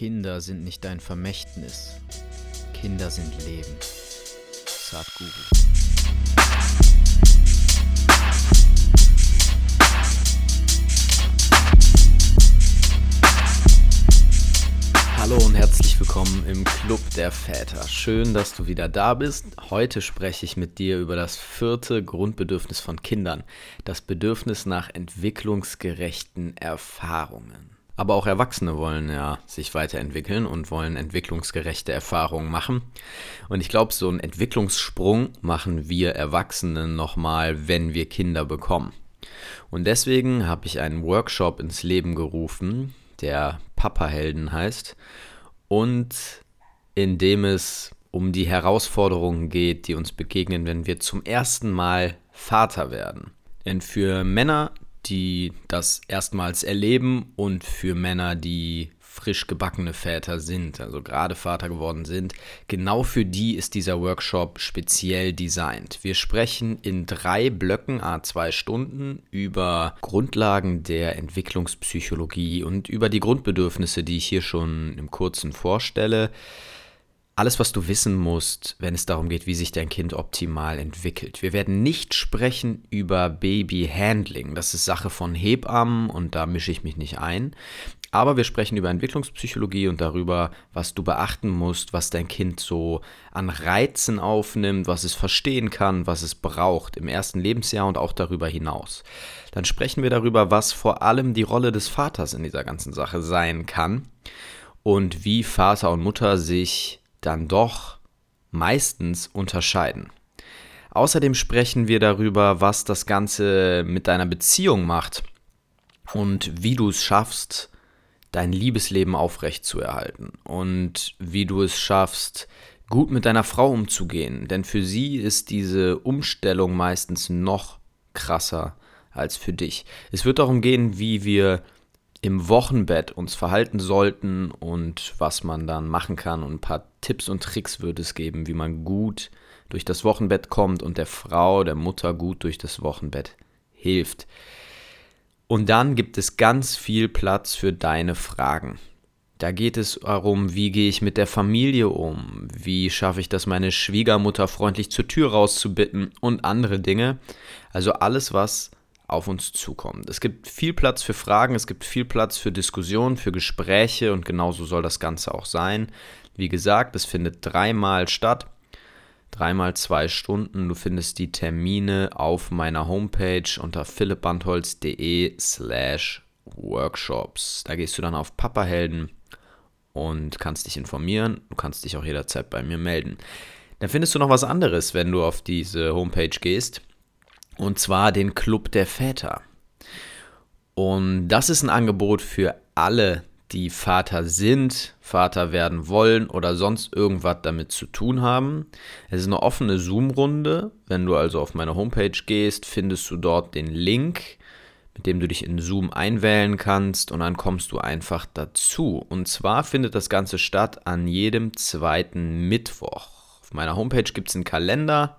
Kinder sind nicht dein Vermächtnis. Kinder sind Leben. Sadhguru. Hallo und herzlich willkommen im Club der Väter. Schön, dass du wieder da bist. Heute spreche ich mit dir über das vierte Grundbedürfnis von Kindern, das Bedürfnis nach entwicklungsgerechten Erfahrungen. Aber auch Erwachsene wollen ja sich weiterentwickeln und wollen entwicklungsgerechte Erfahrungen machen. Und ich glaube, so einen Entwicklungssprung machen wir Erwachsenen nochmal, wenn wir Kinder bekommen. Und deswegen habe ich einen Workshop ins Leben gerufen, der Papa-Helden heißt. Und in dem es um die Herausforderungen geht, die uns begegnen, wenn wir zum ersten Mal Vater werden. Denn für Männer die das erstmals erleben und für Männer, die frisch gebackene Väter sind, also gerade Vater geworden sind. Genau für die ist dieser Workshop speziell designt. Wir sprechen in drei Blöcken a zwei Stunden über Grundlagen der Entwicklungspsychologie und über die Grundbedürfnisse, die ich hier schon im kurzen vorstelle alles, was du wissen musst, wenn es darum geht, wie sich dein Kind optimal entwickelt. Wir werden nicht sprechen über Babyhandling. Das ist Sache von Hebammen und da mische ich mich nicht ein. Aber wir sprechen über Entwicklungspsychologie und darüber, was du beachten musst, was dein Kind so an Reizen aufnimmt, was es verstehen kann, was es braucht im ersten Lebensjahr und auch darüber hinaus. Dann sprechen wir darüber, was vor allem die Rolle des Vaters in dieser ganzen Sache sein kann und wie Vater und Mutter sich dann doch meistens unterscheiden. Außerdem sprechen wir darüber, was das Ganze mit deiner Beziehung macht und wie du es schaffst, dein Liebesleben aufrechtzuerhalten und wie du es schaffst, gut mit deiner Frau umzugehen. Denn für sie ist diese Umstellung meistens noch krasser als für dich. Es wird darum gehen, wie wir im Wochenbett uns verhalten sollten und was man dann machen kann. Und ein paar Tipps und Tricks würde es geben, wie man gut durch das Wochenbett kommt und der Frau, der Mutter gut durch das Wochenbett hilft. Und dann gibt es ganz viel Platz für deine Fragen. Da geht es darum, wie gehe ich mit der Familie um, wie schaffe ich das, meine Schwiegermutter freundlich zur Tür rauszubitten und andere Dinge. Also alles, was auf uns zukommt. Es gibt viel Platz für Fragen, es gibt viel Platz für Diskussionen, für Gespräche und genauso soll das Ganze auch sein. Wie gesagt, es findet dreimal statt. Dreimal zwei Stunden. Du findest die Termine auf meiner Homepage unter philippbandholz.de slash workshops. Da gehst du dann auf Papahelden und kannst dich informieren. Du kannst dich auch jederzeit bei mir melden. Dann findest du noch was anderes, wenn du auf diese Homepage gehst. Und zwar den Club der Väter. Und das ist ein Angebot für alle, die Vater sind, Vater werden wollen oder sonst irgendwas damit zu tun haben. Es ist eine offene Zoom-Runde. Wenn du also auf meine Homepage gehst, findest du dort den Link, mit dem du dich in Zoom einwählen kannst und dann kommst du einfach dazu. Und zwar findet das Ganze statt an jedem zweiten Mittwoch. Auf meiner Homepage gibt es einen Kalender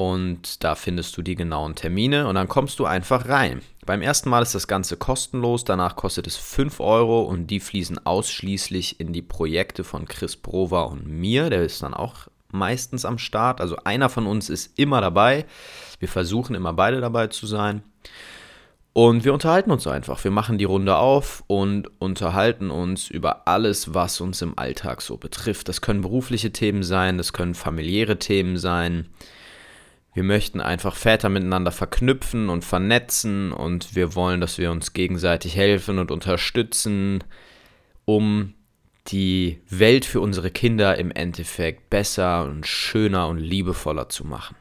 und da findest du die genauen Termine und dann kommst du einfach rein. Beim ersten Mal ist das Ganze kostenlos, danach kostet es 5 Euro und die fließen ausschließlich in die Projekte von Chris Prova und mir. Der ist dann auch meistens am Start. Also einer von uns ist immer dabei. Wir versuchen immer beide dabei zu sein. Und wir unterhalten uns einfach. Wir machen die Runde auf und unterhalten uns über alles, was uns im Alltag so betrifft. Das können berufliche Themen sein, das können familiäre Themen sein. Wir möchten einfach Väter miteinander verknüpfen und vernetzen und wir wollen, dass wir uns gegenseitig helfen und unterstützen, um die Welt für unsere Kinder im Endeffekt besser und schöner und liebevoller zu machen.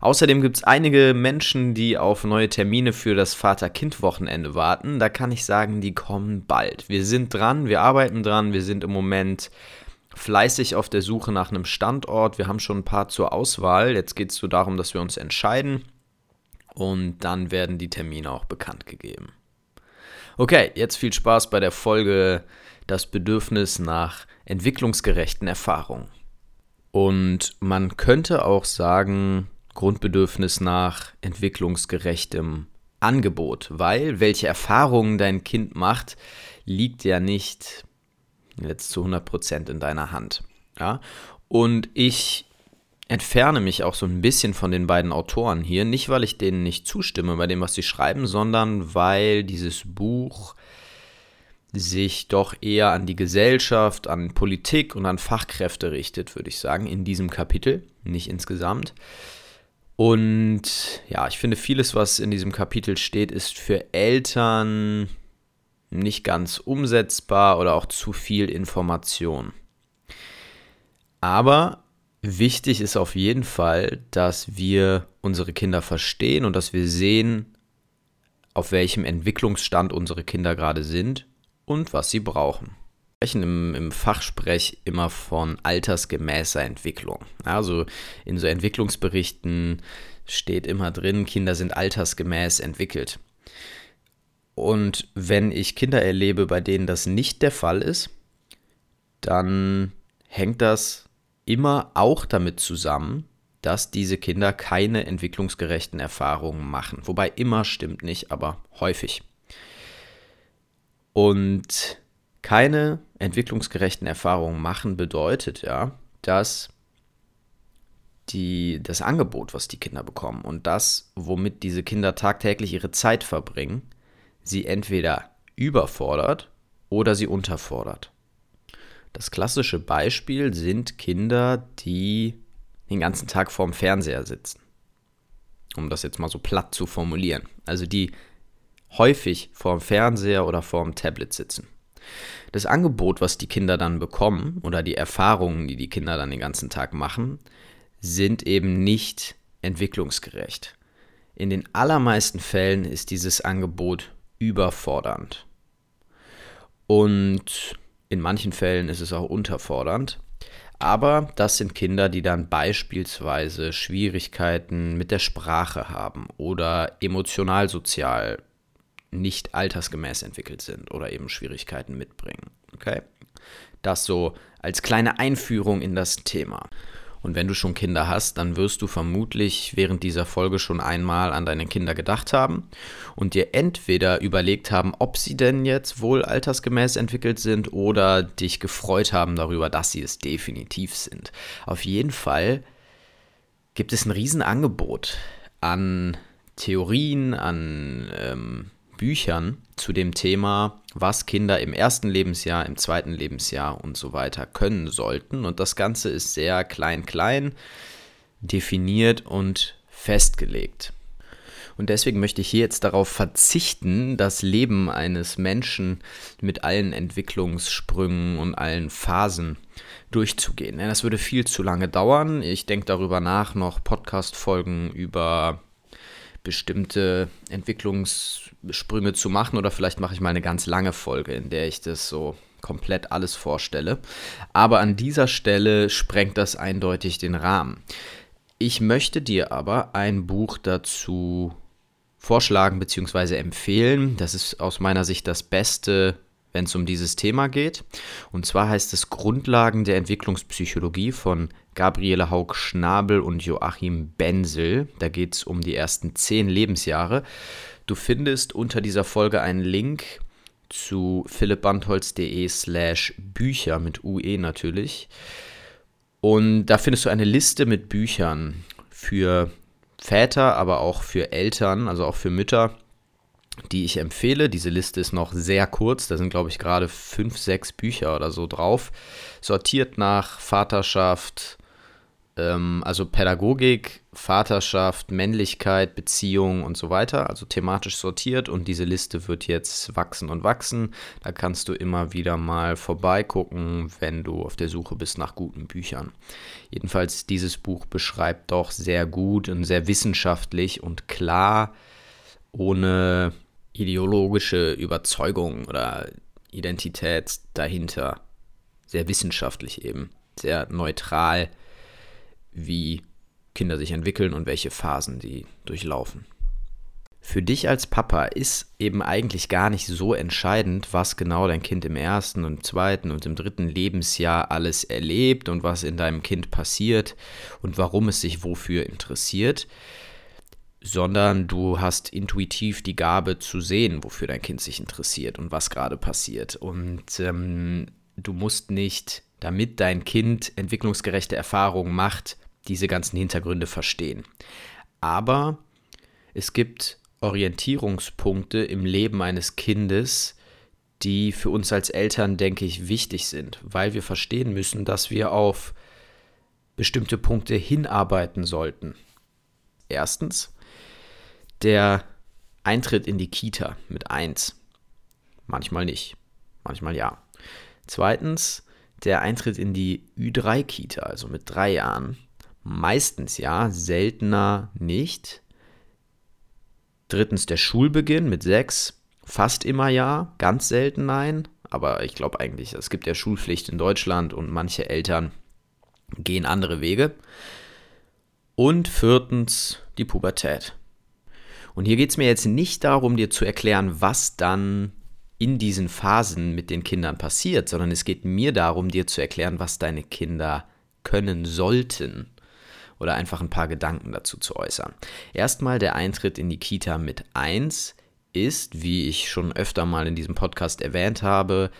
Außerdem gibt es einige Menschen, die auf neue Termine für das Vater-Kind-Wochenende warten. Da kann ich sagen, die kommen bald. Wir sind dran, wir arbeiten dran, wir sind im Moment fleißig auf der Suche nach einem Standort. Wir haben schon ein paar zur Auswahl. Jetzt geht es so darum, dass wir uns entscheiden und dann werden die Termine auch bekannt gegeben. Okay, jetzt viel Spaß bei der Folge Das Bedürfnis nach entwicklungsgerechten Erfahrungen. Und man könnte auch sagen, Grundbedürfnis nach entwicklungsgerechtem Angebot, weil welche Erfahrungen dein Kind macht, liegt ja nicht jetzt zu 100% in deiner Hand. Ja? Und ich entferne mich auch so ein bisschen von den beiden Autoren hier, nicht weil ich denen nicht zustimme bei dem, was sie schreiben, sondern weil dieses Buch sich doch eher an die Gesellschaft, an Politik und an Fachkräfte richtet, würde ich sagen, in diesem Kapitel, nicht insgesamt. Und ja, ich finde, vieles, was in diesem Kapitel steht, ist für Eltern nicht ganz umsetzbar oder auch zu viel Information. Aber wichtig ist auf jeden Fall, dass wir unsere Kinder verstehen und dass wir sehen, auf welchem Entwicklungsstand unsere Kinder gerade sind und was sie brauchen. Wir sprechen im, im Fachsprech immer von altersgemäßer Entwicklung. Also in so Entwicklungsberichten steht immer drin, Kinder sind altersgemäß entwickelt. Und wenn ich Kinder erlebe, bei denen das nicht der Fall ist, dann hängt das immer auch damit zusammen, dass diese Kinder keine entwicklungsgerechten Erfahrungen machen. Wobei immer stimmt nicht, aber häufig. Und keine entwicklungsgerechten Erfahrungen machen bedeutet ja, dass die, das Angebot, was die Kinder bekommen und das, womit diese Kinder tagtäglich ihre Zeit verbringen, sie entweder überfordert oder sie unterfordert. Das klassische Beispiel sind Kinder, die den ganzen Tag vorm Fernseher sitzen. Um das jetzt mal so platt zu formulieren. Also die häufig vorm Fernseher oder vorm Tablet sitzen. Das Angebot, was die Kinder dann bekommen oder die Erfahrungen, die die Kinder dann den ganzen Tag machen, sind eben nicht entwicklungsgerecht. In den allermeisten Fällen ist dieses Angebot überfordernd. Und in manchen Fällen ist es auch unterfordernd. Aber das sind Kinder, die dann beispielsweise Schwierigkeiten mit der Sprache haben oder emotional-sozial nicht altersgemäß entwickelt sind oder eben Schwierigkeiten mitbringen. Okay? Das so als kleine Einführung in das Thema. Und wenn du schon Kinder hast, dann wirst du vermutlich während dieser Folge schon einmal an deine Kinder gedacht haben und dir entweder überlegt haben, ob sie denn jetzt wohl altersgemäß entwickelt sind oder dich gefreut haben darüber, dass sie es definitiv sind. Auf jeden Fall gibt es ein Riesenangebot an Theorien, an ähm, Büchern zu dem Thema, was Kinder im ersten Lebensjahr, im zweiten Lebensjahr und so weiter können sollten. Und das Ganze ist sehr klein-klein definiert und festgelegt. Und deswegen möchte ich hier jetzt darauf verzichten, das Leben eines Menschen mit allen Entwicklungssprüngen und allen Phasen durchzugehen. Das würde viel zu lange dauern. Ich denke darüber nach, noch Podcast-Folgen über bestimmte Entwicklungssprünge zu machen oder vielleicht mache ich mal eine ganz lange Folge, in der ich das so komplett alles vorstelle. Aber an dieser Stelle sprengt das eindeutig den Rahmen. Ich möchte dir aber ein Buch dazu vorschlagen bzw. empfehlen. Das ist aus meiner Sicht das beste wenn es um dieses Thema geht. Und zwar heißt es Grundlagen der Entwicklungspsychologie von Gabriele Haug-Schnabel und Joachim Benzel. Da geht es um die ersten zehn Lebensjahre. Du findest unter dieser Folge einen Link zu philippbandholz.de slash Bücher mit UE natürlich. Und da findest du eine Liste mit Büchern für Väter, aber auch für Eltern, also auch für Mütter, die ich empfehle. Diese Liste ist noch sehr kurz, da sind, glaube ich, gerade fünf, sechs Bücher oder so drauf. Sortiert nach Vaterschaft, ähm, also Pädagogik, Vaterschaft, Männlichkeit, Beziehung und so weiter, also thematisch sortiert. Und diese Liste wird jetzt wachsen und wachsen. Da kannst du immer wieder mal vorbeigucken, wenn du auf der Suche bist nach guten Büchern. Jedenfalls, dieses Buch beschreibt doch sehr gut und sehr wissenschaftlich und klar, ohne ideologische Überzeugung oder Identität dahinter. Sehr wissenschaftlich eben, sehr neutral, wie Kinder sich entwickeln und welche Phasen sie durchlaufen. Für dich als Papa ist eben eigentlich gar nicht so entscheidend, was genau dein Kind im ersten und zweiten und im dritten Lebensjahr alles erlebt und was in deinem Kind passiert und warum es sich wofür interessiert sondern du hast intuitiv die Gabe zu sehen, wofür dein Kind sich interessiert und was gerade passiert. Und ähm, du musst nicht, damit dein Kind entwicklungsgerechte Erfahrungen macht, diese ganzen Hintergründe verstehen. Aber es gibt Orientierungspunkte im Leben eines Kindes, die für uns als Eltern, denke ich, wichtig sind, weil wir verstehen müssen, dass wir auf bestimmte Punkte hinarbeiten sollten. Erstens, der Eintritt in die Kita mit 1. Manchmal nicht, manchmal ja. Zweitens, der Eintritt in die Ü3-Kita, also mit drei Jahren. Meistens ja, seltener nicht. Drittens der Schulbeginn mit sechs, fast immer ja, ganz selten nein. Aber ich glaube eigentlich, es gibt ja Schulpflicht in Deutschland und manche Eltern gehen andere Wege. Und viertens die Pubertät. Und hier geht es mir jetzt nicht darum, dir zu erklären, was dann in diesen Phasen mit den Kindern passiert, sondern es geht mir darum, dir zu erklären, was deine Kinder können sollten oder einfach ein paar Gedanken dazu zu äußern. Erstmal der Eintritt in die Kita mit 1 ist, wie ich schon öfter mal in diesem Podcast erwähnt habe,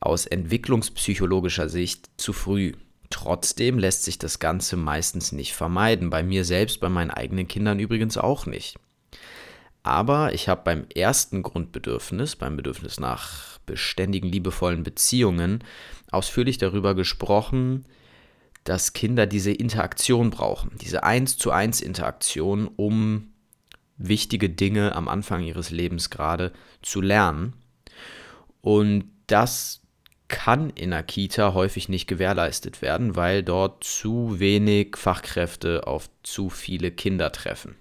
aus entwicklungspsychologischer Sicht zu früh. Trotzdem lässt sich das Ganze meistens nicht vermeiden. Bei mir selbst, bei meinen eigenen Kindern übrigens auch nicht. Aber ich habe beim ersten Grundbedürfnis, beim Bedürfnis nach beständigen, liebevollen Beziehungen, ausführlich darüber gesprochen, dass Kinder diese Interaktion brauchen, diese eins zu eins Interaktion, um wichtige Dinge am Anfang ihres Lebens gerade zu lernen. Und das kann in der Kita häufig nicht gewährleistet werden, weil dort zu wenig Fachkräfte auf zu viele Kinder treffen.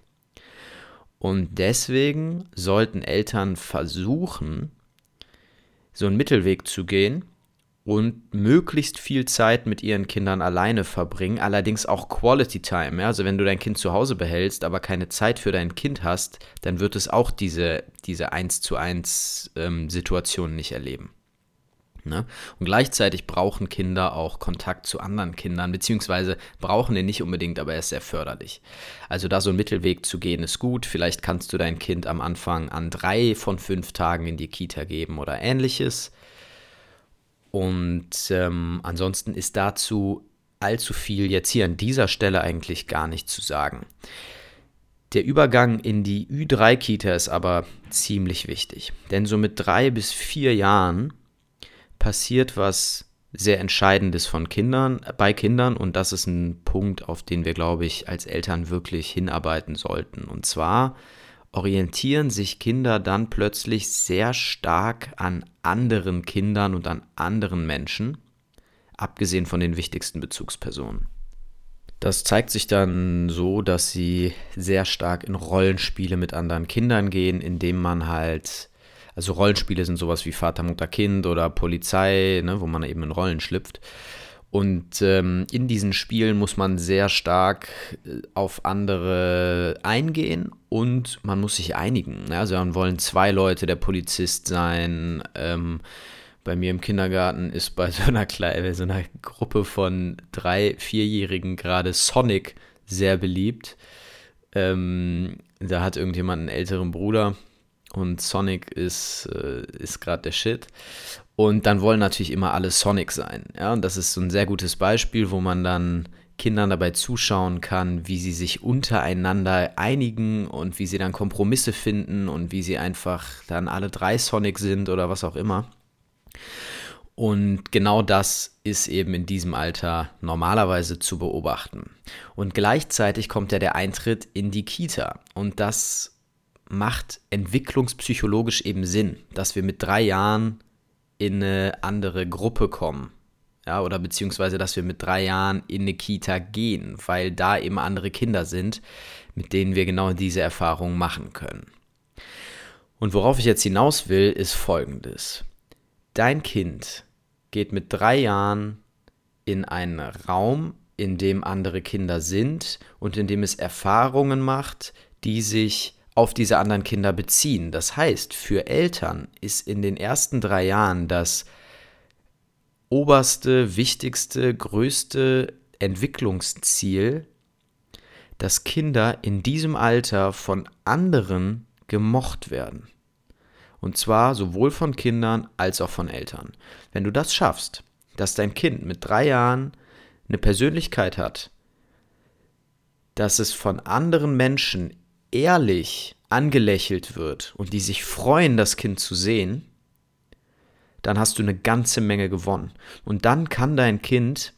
Und deswegen sollten Eltern versuchen, so einen Mittelweg zu gehen und möglichst viel Zeit mit ihren Kindern alleine verbringen, allerdings auch Quality Time. Also wenn du dein Kind zu Hause behältst, aber keine Zeit für dein Kind hast, dann wird es auch diese, diese 1 zu 1 ähm, Situation nicht erleben. Ne? Und gleichzeitig brauchen Kinder auch Kontakt zu anderen Kindern, beziehungsweise brauchen den nicht unbedingt, aber er ist sehr förderlich. Also da so einen Mittelweg zu gehen, ist gut. Vielleicht kannst du dein Kind am Anfang an drei von fünf Tagen in die Kita geben oder ähnliches. Und ähm, ansonsten ist dazu allzu viel jetzt hier an dieser Stelle eigentlich gar nicht zu sagen. Der Übergang in die Ü3-Kita ist aber ziemlich wichtig, denn so mit drei bis vier Jahren passiert was sehr Entscheidendes von Kindern, bei Kindern und das ist ein Punkt, auf den wir, glaube ich, als Eltern wirklich hinarbeiten sollten. Und zwar orientieren sich Kinder dann plötzlich sehr stark an anderen Kindern und an anderen Menschen, abgesehen von den wichtigsten Bezugspersonen. Das zeigt sich dann so, dass sie sehr stark in Rollenspiele mit anderen Kindern gehen, indem man halt also Rollenspiele sind sowas wie Vater, Mutter, Kind oder Polizei, ne, wo man eben in Rollen schlüpft. Und ähm, in diesen Spielen muss man sehr stark äh, auf andere eingehen und man muss sich einigen. Ja? Also dann wollen zwei Leute der Polizist sein. Ähm, bei mir im Kindergarten ist bei so einer, Kle so einer Gruppe von drei, vierjährigen gerade Sonic sehr beliebt. Ähm, da hat irgendjemand einen älteren Bruder und Sonic ist, äh, ist gerade der Shit. Und dann wollen natürlich immer alle Sonic sein. Ja, und das ist so ein sehr gutes Beispiel, wo man dann Kindern dabei zuschauen kann, wie sie sich untereinander einigen und wie sie dann Kompromisse finden und wie sie einfach dann alle drei Sonic sind oder was auch immer. Und genau das ist eben in diesem Alter normalerweise zu beobachten. Und gleichzeitig kommt ja der Eintritt in die Kita. Und das macht entwicklungspsychologisch eben Sinn, dass wir mit drei Jahren in eine andere Gruppe kommen. Ja, oder beziehungsweise, dass wir mit drei Jahren in eine Kita gehen, weil da eben andere Kinder sind, mit denen wir genau diese Erfahrungen machen können. Und worauf ich jetzt hinaus will, ist folgendes. Dein Kind geht mit drei Jahren in einen Raum, in dem andere Kinder sind und in dem es Erfahrungen macht, die sich auf diese anderen Kinder beziehen. Das heißt, für Eltern ist in den ersten drei Jahren das oberste, wichtigste, größte Entwicklungsziel, dass Kinder in diesem Alter von anderen gemocht werden. Und zwar sowohl von Kindern als auch von Eltern. Wenn du das schaffst, dass dein Kind mit drei Jahren eine Persönlichkeit hat, dass es von anderen Menschen ehrlich angelächelt wird und die sich freuen, das Kind zu sehen, dann hast du eine ganze Menge gewonnen. Und dann kann dein Kind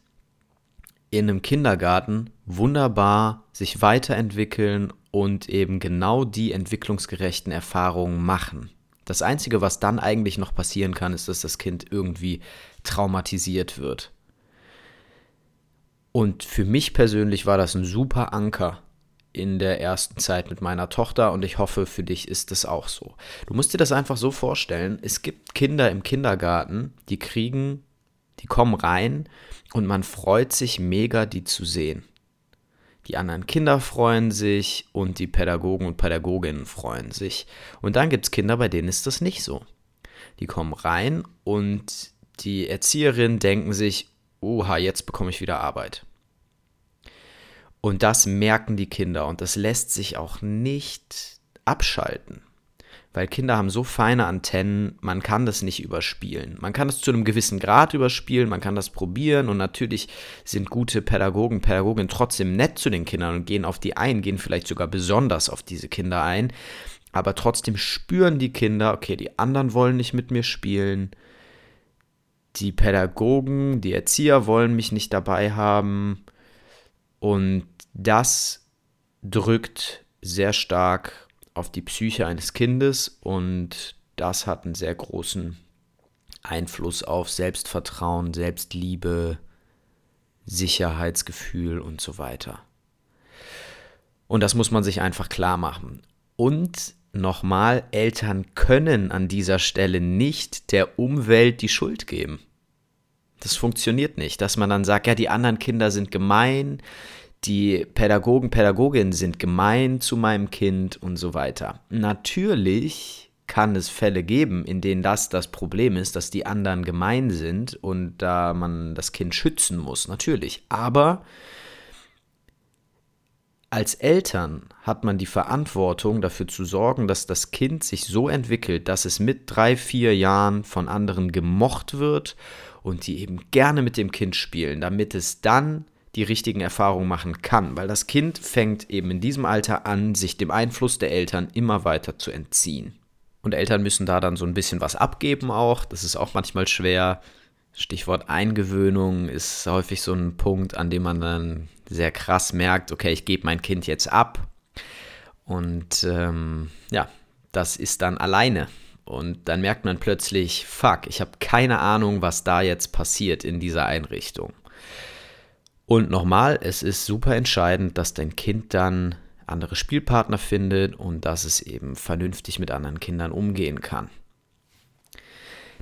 in einem Kindergarten wunderbar sich weiterentwickeln und eben genau die entwicklungsgerechten Erfahrungen machen. Das Einzige, was dann eigentlich noch passieren kann, ist, dass das Kind irgendwie traumatisiert wird. Und für mich persönlich war das ein super Anker in der ersten Zeit mit meiner Tochter und ich hoffe, für dich ist es auch so. Du musst dir das einfach so vorstellen, es gibt Kinder im Kindergarten, die kriegen, die kommen rein und man freut sich mega, die zu sehen. Die anderen Kinder freuen sich und die Pädagogen und Pädagoginnen freuen sich. Und dann gibt es Kinder, bei denen ist das nicht so. Die kommen rein und die Erzieherinnen denken sich, oha, jetzt bekomme ich wieder Arbeit. Und das merken die Kinder und das lässt sich auch nicht abschalten. Weil Kinder haben so feine Antennen, man kann das nicht überspielen. Man kann es zu einem gewissen Grad überspielen, man kann das probieren und natürlich sind gute Pädagogen, Pädagoginnen trotzdem nett zu den Kindern und gehen auf die ein, gehen vielleicht sogar besonders auf diese Kinder ein. Aber trotzdem spüren die Kinder, okay, die anderen wollen nicht mit mir spielen, die Pädagogen, die Erzieher wollen mich nicht dabei haben. Und das drückt sehr stark auf die Psyche eines Kindes und das hat einen sehr großen Einfluss auf Selbstvertrauen, Selbstliebe, Sicherheitsgefühl und so weiter. Und das muss man sich einfach klar machen. Und nochmal, Eltern können an dieser Stelle nicht der Umwelt die Schuld geben. Das funktioniert nicht, dass man dann sagt, ja, die anderen Kinder sind gemein, die Pädagogen, Pädagoginnen sind gemein zu meinem Kind und so weiter. Natürlich kann es Fälle geben, in denen das das Problem ist, dass die anderen gemein sind und da man das Kind schützen muss, natürlich. Aber als Eltern hat man die Verantwortung dafür zu sorgen, dass das Kind sich so entwickelt, dass es mit drei, vier Jahren von anderen gemocht wird und die eben gerne mit dem Kind spielen, damit es dann die richtigen Erfahrungen machen kann, weil das Kind fängt eben in diesem Alter an, sich dem Einfluss der Eltern immer weiter zu entziehen. Und Eltern müssen da dann so ein bisschen was abgeben auch, das ist auch manchmal schwer. Stichwort Eingewöhnung ist häufig so ein Punkt, an dem man dann sehr krass merkt, okay, ich gebe mein Kind jetzt ab. Und ähm, ja, das ist dann alleine. Und dann merkt man plötzlich, fuck, ich habe keine Ahnung, was da jetzt passiert in dieser Einrichtung. Und nochmal, es ist super entscheidend, dass dein Kind dann andere Spielpartner findet und dass es eben vernünftig mit anderen Kindern umgehen kann.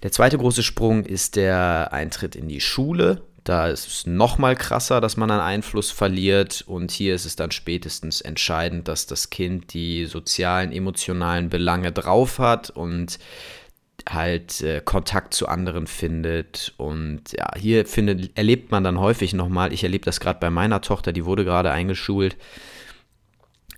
Der zweite große Sprung ist der Eintritt in die Schule. Da ist es nochmal krasser, dass man einen Einfluss verliert. Und hier ist es dann spätestens entscheidend, dass das Kind die sozialen, emotionalen Belange drauf hat und halt äh, Kontakt zu anderen findet. Und ja, hier findet, erlebt man dann häufig nochmal, ich erlebe das gerade bei meiner Tochter, die wurde gerade eingeschult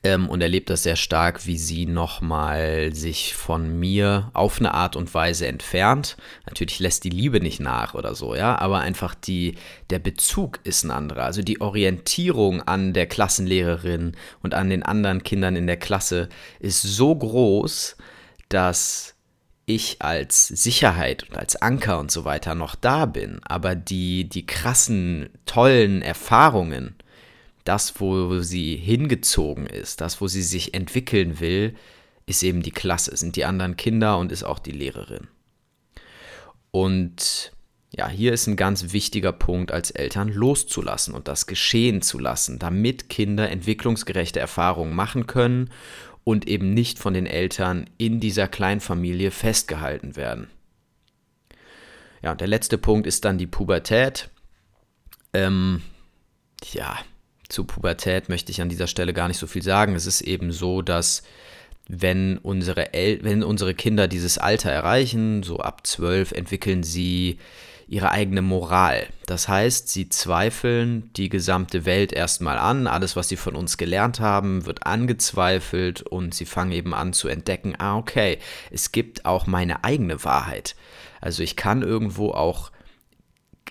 ähm, und erlebt das sehr stark, wie sie nochmal sich von mir auf eine Art und Weise entfernt. Natürlich lässt die Liebe nicht nach oder so, ja, aber einfach die, der Bezug ist ein anderer. Also die Orientierung an der Klassenlehrerin und an den anderen Kindern in der Klasse ist so groß, dass ich als Sicherheit und als Anker und so weiter noch da bin, aber die, die krassen, tollen Erfahrungen, das, wo sie hingezogen ist, das, wo sie sich entwickeln will, ist eben die Klasse, sind die anderen Kinder und ist auch die Lehrerin. Und ja, hier ist ein ganz wichtiger Punkt als Eltern loszulassen und das geschehen zu lassen, damit Kinder entwicklungsgerechte Erfahrungen machen können und eben nicht von den Eltern in dieser Kleinfamilie festgehalten werden. Ja, und der letzte Punkt ist dann die Pubertät. Ähm, ja, zu Pubertät möchte ich an dieser Stelle gar nicht so viel sagen. Es ist eben so, dass wenn unsere, El wenn unsere Kinder dieses Alter erreichen, so ab zwölf, entwickeln sie ihre eigene Moral. Das heißt, sie zweifeln die gesamte Welt erstmal an. Alles, was sie von uns gelernt haben, wird angezweifelt und sie fangen eben an zu entdecken, ah, okay, es gibt auch meine eigene Wahrheit. Also ich kann irgendwo auch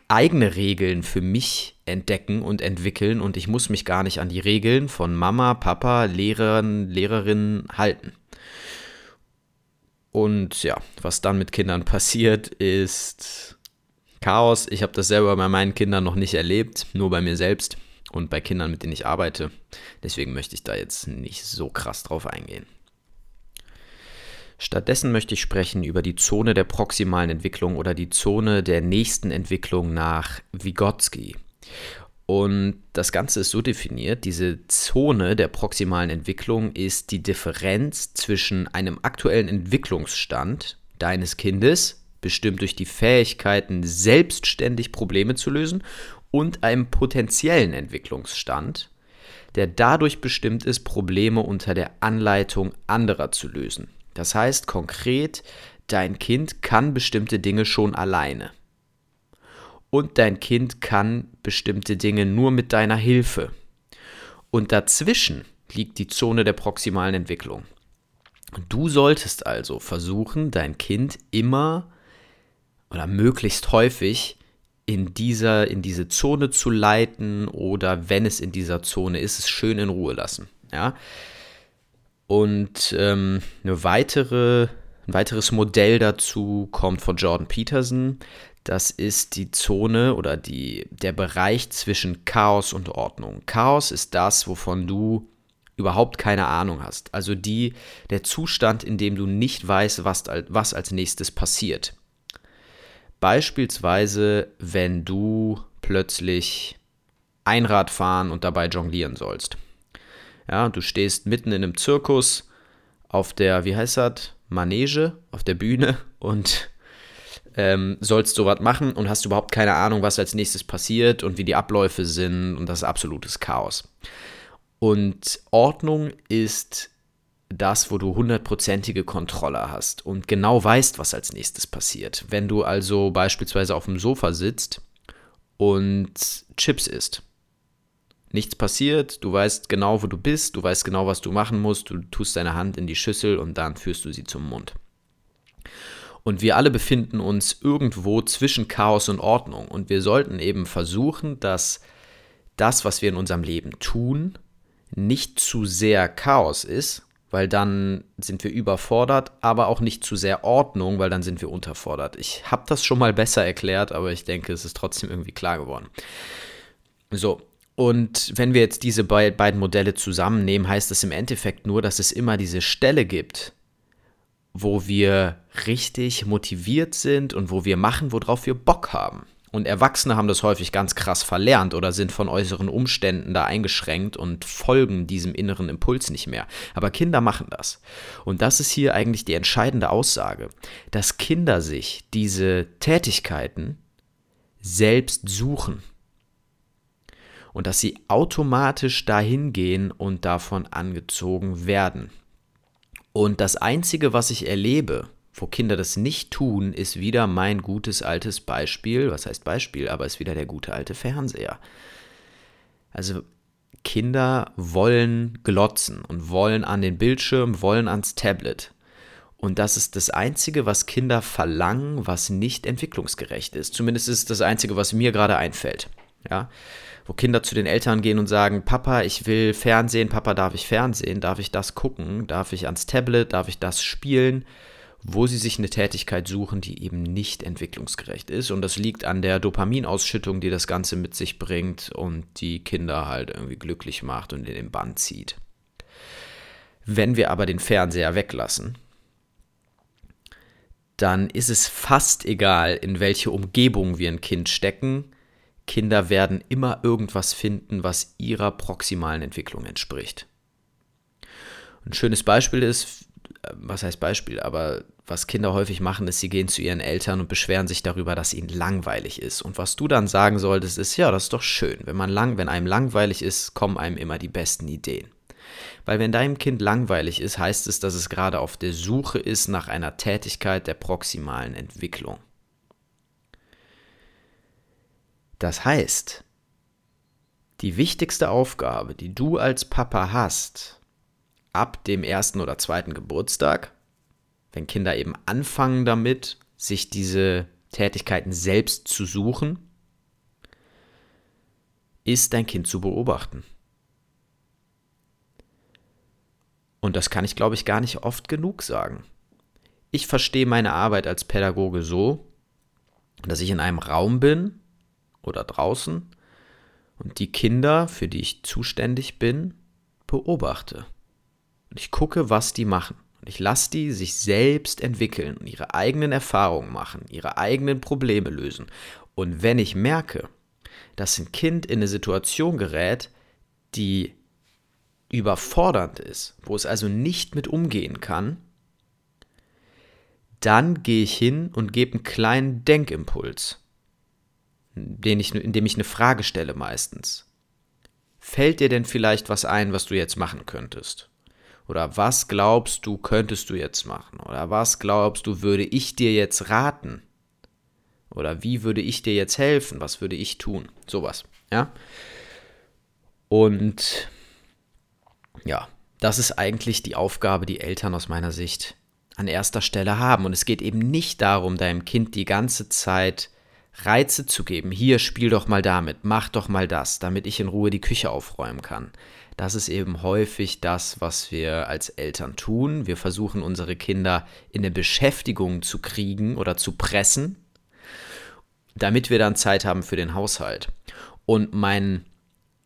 eigene Regeln für mich entdecken und entwickeln und ich muss mich gar nicht an die Regeln von Mama, Papa, Lehrern, Lehrerinnen halten. Und ja, was dann mit Kindern passiert, ist Chaos. Ich habe das selber bei meinen Kindern noch nicht erlebt, nur bei mir selbst und bei Kindern, mit denen ich arbeite. Deswegen möchte ich da jetzt nicht so krass drauf eingehen. Stattdessen möchte ich sprechen über die Zone der proximalen Entwicklung oder die Zone der nächsten Entwicklung nach Vygotsky. Und das Ganze ist so definiert, diese Zone der proximalen Entwicklung ist die Differenz zwischen einem aktuellen Entwicklungsstand deines Kindes bestimmt durch die Fähigkeiten, selbstständig Probleme zu lösen und einem potenziellen Entwicklungsstand, der dadurch bestimmt ist, Probleme unter der Anleitung anderer zu lösen. Das heißt konkret, dein Kind kann bestimmte Dinge schon alleine. Und dein Kind kann bestimmte Dinge nur mit deiner Hilfe. Und dazwischen liegt die Zone der proximalen Entwicklung. Du solltest also versuchen, dein Kind immer oder möglichst häufig in, dieser, in diese Zone zu leiten oder wenn es in dieser Zone ist, es schön in Ruhe lassen. Ja? Und ähm, eine weitere, ein weiteres Modell dazu kommt von Jordan Peterson. Das ist die Zone oder die, der Bereich zwischen Chaos und Ordnung. Chaos ist das, wovon du überhaupt keine Ahnung hast. Also die, der Zustand, in dem du nicht weißt, was, was als nächstes passiert. Beispielsweise, wenn du plötzlich Einrad fahren und dabei jonglieren sollst. Ja, du stehst mitten in einem Zirkus auf der, wie heißt das, Manege, auf der Bühne und ähm, sollst sowas machen und hast überhaupt keine Ahnung, was als nächstes passiert und wie die Abläufe sind und das ist absolutes Chaos. Und Ordnung ist das, wo du hundertprozentige Kontrolle hast und genau weißt, was als nächstes passiert. Wenn du also beispielsweise auf dem Sofa sitzt und Chips isst. Nichts passiert, du weißt genau, wo du bist, du weißt genau, was du machen musst, du tust deine Hand in die Schüssel und dann führst du sie zum Mund. Und wir alle befinden uns irgendwo zwischen Chaos und Ordnung und wir sollten eben versuchen, dass das, was wir in unserem Leben tun, nicht zu sehr Chaos ist, weil dann sind wir überfordert, aber auch nicht zu sehr Ordnung, weil dann sind wir unterfordert. Ich habe das schon mal besser erklärt, aber ich denke, es ist trotzdem irgendwie klar geworden. So, und wenn wir jetzt diese beiden Modelle zusammennehmen, heißt das im Endeffekt nur, dass es immer diese Stelle gibt, wo wir richtig motiviert sind und wo wir machen, worauf wir Bock haben. Und Erwachsene haben das häufig ganz krass verlernt oder sind von äußeren Umständen da eingeschränkt und folgen diesem inneren Impuls nicht mehr. Aber Kinder machen das. Und das ist hier eigentlich die entscheidende Aussage, dass Kinder sich diese Tätigkeiten selbst suchen. Und dass sie automatisch dahin gehen und davon angezogen werden. Und das Einzige, was ich erlebe, wo Kinder das nicht tun, ist wieder mein gutes altes Beispiel. Was heißt Beispiel? Aber ist wieder der gute alte Fernseher. Also Kinder wollen glotzen und wollen an den Bildschirm, wollen ans Tablet. Und das ist das Einzige, was Kinder verlangen, was nicht entwicklungsgerecht ist. Zumindest ist es das Einzige, was mir gerade einfällt. Ja? Wo Kinder zu den Eltern gehen und sagen, Papa, ich will Fernsehen, Papa, darf ich Fernsehen, darf ich das gucken, darf ich ans Tablet, darf ich das spielen? Wo sie sich eine Tätigkeit suchen, die eben nicht entwicklungsgerecht ist. Und das liegt an der Dopaminausschüttung, die das Ganze mit sich bringt und die Kinder halt irgendwie glücklich macht und in den Bann zieht. Wenn wir aber den Fernseher weglassen, dann ist es fast egal, in welche Umgebung wir ein Kind stecken. Kinder werden immer irgendwas finden, was ihrer proximalen Entwicklung entspricht. Ein schönes Beispiel ist, was heißt Beispiel, aber was Kinder häufig machen, ist, sie gehen zu ihren Eltern und beschweren sich darüber, dass ihnen langweilig ist. Und was du dann sagen solltest, ist, ja, das ist doch schön. Wenn man lang, wenn einem langweilig ist, kommen einem immer die besten Ideen. Weil wenn deinem Kind langweilig ist, heißt es, dass es gerade auf der Suche ist nach einer Tätigkeit der proximalen Entwicklung. Das heißt, die wichtigste Aufgabe, die du als Papa hast, ab dem ersten oder zweiten Geburtstag, wenn Kinder eben anfangen damit, sich diese Tätigkeiten selbst zu suchen, ist dein Kind zu beobachten. Und das kann ich, glaube ich, gar nicht oft genug sagen. Ich verstehe meine Arbeit als Pädagoge so, dass ich in einem Raum bin oder draußen und die Kinder, für die ich zuständig bin, beobachte. Und ich gucke, was die machen. Und ich lasse die sich selbst entwickeln und ihre eigenen Erfahrungen machen, ihre eigenen Probleme lösen. Und wenn ich merke, dass ein Kind in eine Situation gerät, die überfordernd ist, wo es also nicht mit umgehen kann, dann gehe ich hin und gebe einen kleinen Denkimpuls, den ich, indem ich eine Frage stelle meistens. Fällt dir denn vielleicht was ein, was du jetzt machen könntest? Oder was glaubst du, könntest du jetzt machen? Oder was glaubst du, würde ich dir jetzt raten? Oder wie würde ich dir jetzt helfen? Was würde ich tun? Sowas, ja? Und ja, das ist eigentlich die Aufgabe, die Eltern aus meiner Sicht an erster Stelle haben. Und es geht eben nicht darum, deinem Kind die ganze Zeit Reize zu geben. Hier, spiel doch mal damit, mach doch mal das, damit ich in Ruhe die Küche aufräumen kann. Das ist eben häufig das, was wir als Eltern tun. Wir versuchen unsere Kinder in eine Beschäftigung zu kriegen oder zu pressen, damit wir dann Zeit haben für den Haushalt. Und mein,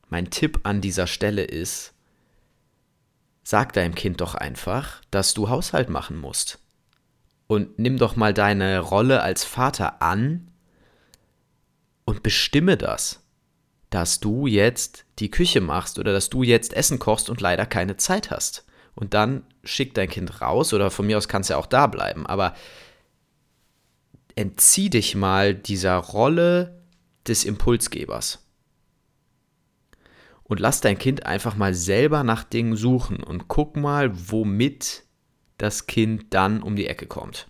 mein Tipp an dieser Stelle ist, sag deinem Kind doch einfach, dass du Haushalt machen musst. Und nimm doch mal deine Rolle als Vater an und bestimme das, dass du jetzt die Küche machst oder dass du jetzt Essen kochst und leider keine Zeit hast. Und dann schick dein Kind raus oder von mir aus kannst ja auch da bleiben, aber entzieh dich mal dieser Rolle des Impulsgebers. Und lass dein Kind einfach mal selber nach Dingen suchen und guck mal, womit das Kind dann um die Ecke kommt.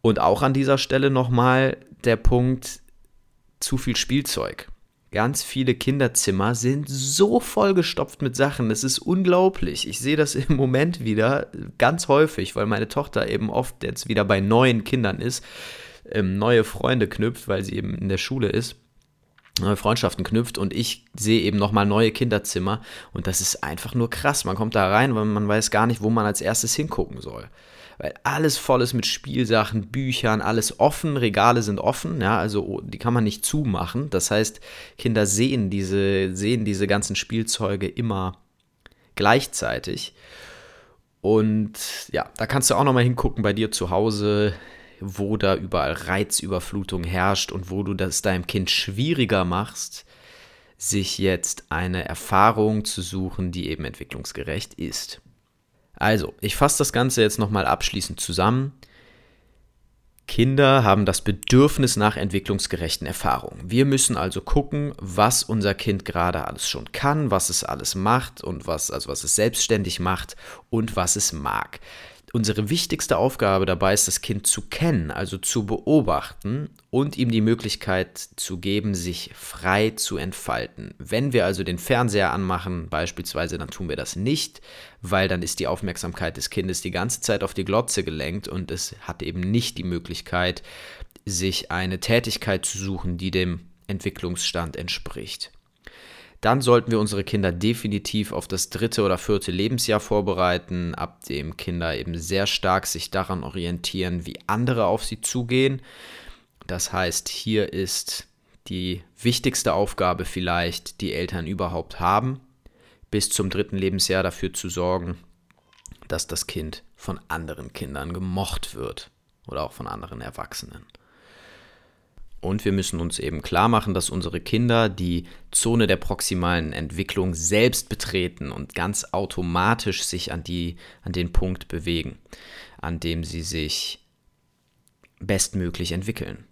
Und auch an dieser Stelle nochmal der Punkt zu viel Spielzeug. Ganz viele Kinderzimmer sind so vollgestopft mit Sachen. Das ist unglaublich. Ich sehe das im Moment wieder ganz häufig, weil meine Tochter eben oft jetzt wieder bei neuen Kindern ist, ähm, neue Freunde knüpft, weil sie eben in der Schule ist neue Freundschaften knüpft und ich sehe eben nochmal neue Kinderzimmer und das ist einfach nur krass. Man kommt da rein, weil man weiß gar nicht, wo man als erstes hingucken soll weil alles voll ist mit Spielsachen, Büchern, alles offen, Regale sind offen, ja, also die kann man nicht zumachen. Das heißt, Kinder sehen diese, sehen diese ganzen Spielzeuge immer gleichzeitig. Und ja, da kannst du auch nochmal hingucken bei dir zu Hause, wo da überall Reizüberflutung herrscht und wo du das deinem Kind schwieriger machst, sich jetzt eine Erfahrung zu suchen, die eben entwicklungsgerecht ist. Also, ich fasse das Ganze jetzt nochmal abschließend zusammen. Kinder haben das Bedürfnis nach entwicklungsgerechten Erfahrungen. Wir müssen also gucken, was unser Kind gerade alles schon kann, was es alles macht und was, also was es selbstständig macht und was es mag. Unsere wichtigste Aufgabe dabei ist, das Kind zu kennen, also zu beobachten und ihm die Möglichkeit zu geben, sich frei zu entfalten. Wenn wir also den Fernseher anmachen, beispielsweise, dann tun wir das nicht, weil dann ist die Aufmerksamkeit des Kindes die ganze Zeit auf die Glotze gelenkt und es hat eben nicht die Möglichkeit, sich eine Tätigkeit zu suchen, die dem Entwicklungsstand entspricht dann sollten wir unsere Kinder definitiv auf das dritte oder vierte Lebensjahr vorbereiten, ab dem Kinder eben sehr stark sich daran orientieren, wie andere auf sie zugehen. Das heißt, hier ist die wichtigste Aufgabe vielleicht, die Eltern überhaupt haben, bis zum dritten Lebensjahr dafür zu sorgen, dass das Kind von anderen Kindern gemocht wird oder auch von anderen Erwachsenen. Und wir müssen uns eben klar machen, dass unsere Kinder die Zone der proximalen Entwicklung selbst betreten und ganz automatisch sich an, die, an den Punkt bewegen, an dem sie sich bestmöglich entwickeln.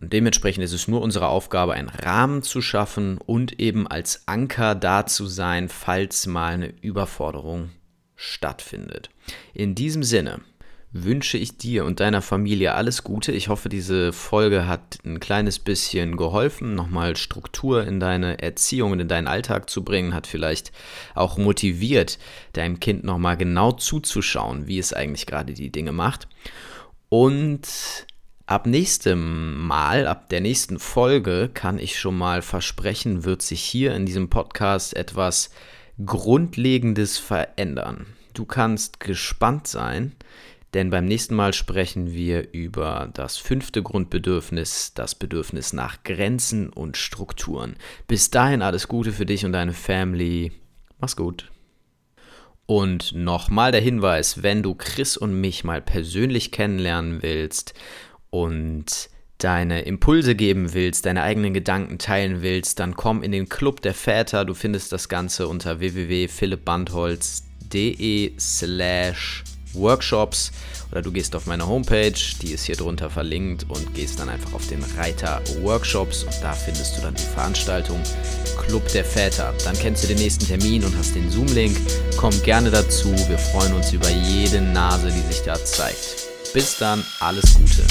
Und dementsprechend ist es nur unsere Aufgabe, einen Rahmen zu schaffen und eben als Anker da zu sein, falls mal eine Überforderung stattfindet. In diesem Sinne wünsche ich dir und deiner Familie alles Gute. Ich hoffe, diese Folge hat ein kleines bisschen geholfen, nochmal Struktur in deine Erziehung und in deinen Alltag zu bringen, hat vielleicht auch motiviert, deinem Kind nochmal genau zuzuschauen, wie es eigentlich gerade die Dinge macht. Und ab nächstem Mal, ab der nächsten Folge, kann ich schon mal versprechen, wird sich hier in diesem Podcast etwas Grundlegendes verändern. Du kannst gespannt sein, denn beim nächsten Mal sprechen wir über das fünfte Grundbedürfnis, das Bedürfnis nach Grenzen und Strukturen. Bis dahin alles Gute für dich und deine Family. Mach's gut. Und nochmal der Hinweis, wenn du Chris und mich mal persönlich kennenlernen willst und deine Impulse geben willst, deine eigenen Gedanken teilen willst, dann komm in den Club der Väter. Du findest das Ganze unter www.philippbandholz.de slash Workshops oder du gehst auf meine Homepage, die ist hier drunter verlinkt und gehst dann einfach auf den Reiter Workshops und da findest du dann die Veranstaltung Club der Väter. Dann kennst du den nächsten Termin und hast den Zoom-Link. Komm gerne dazu, wir freuen uns über jede Nase, die sich da zeigt. Bis dann, alles Gute.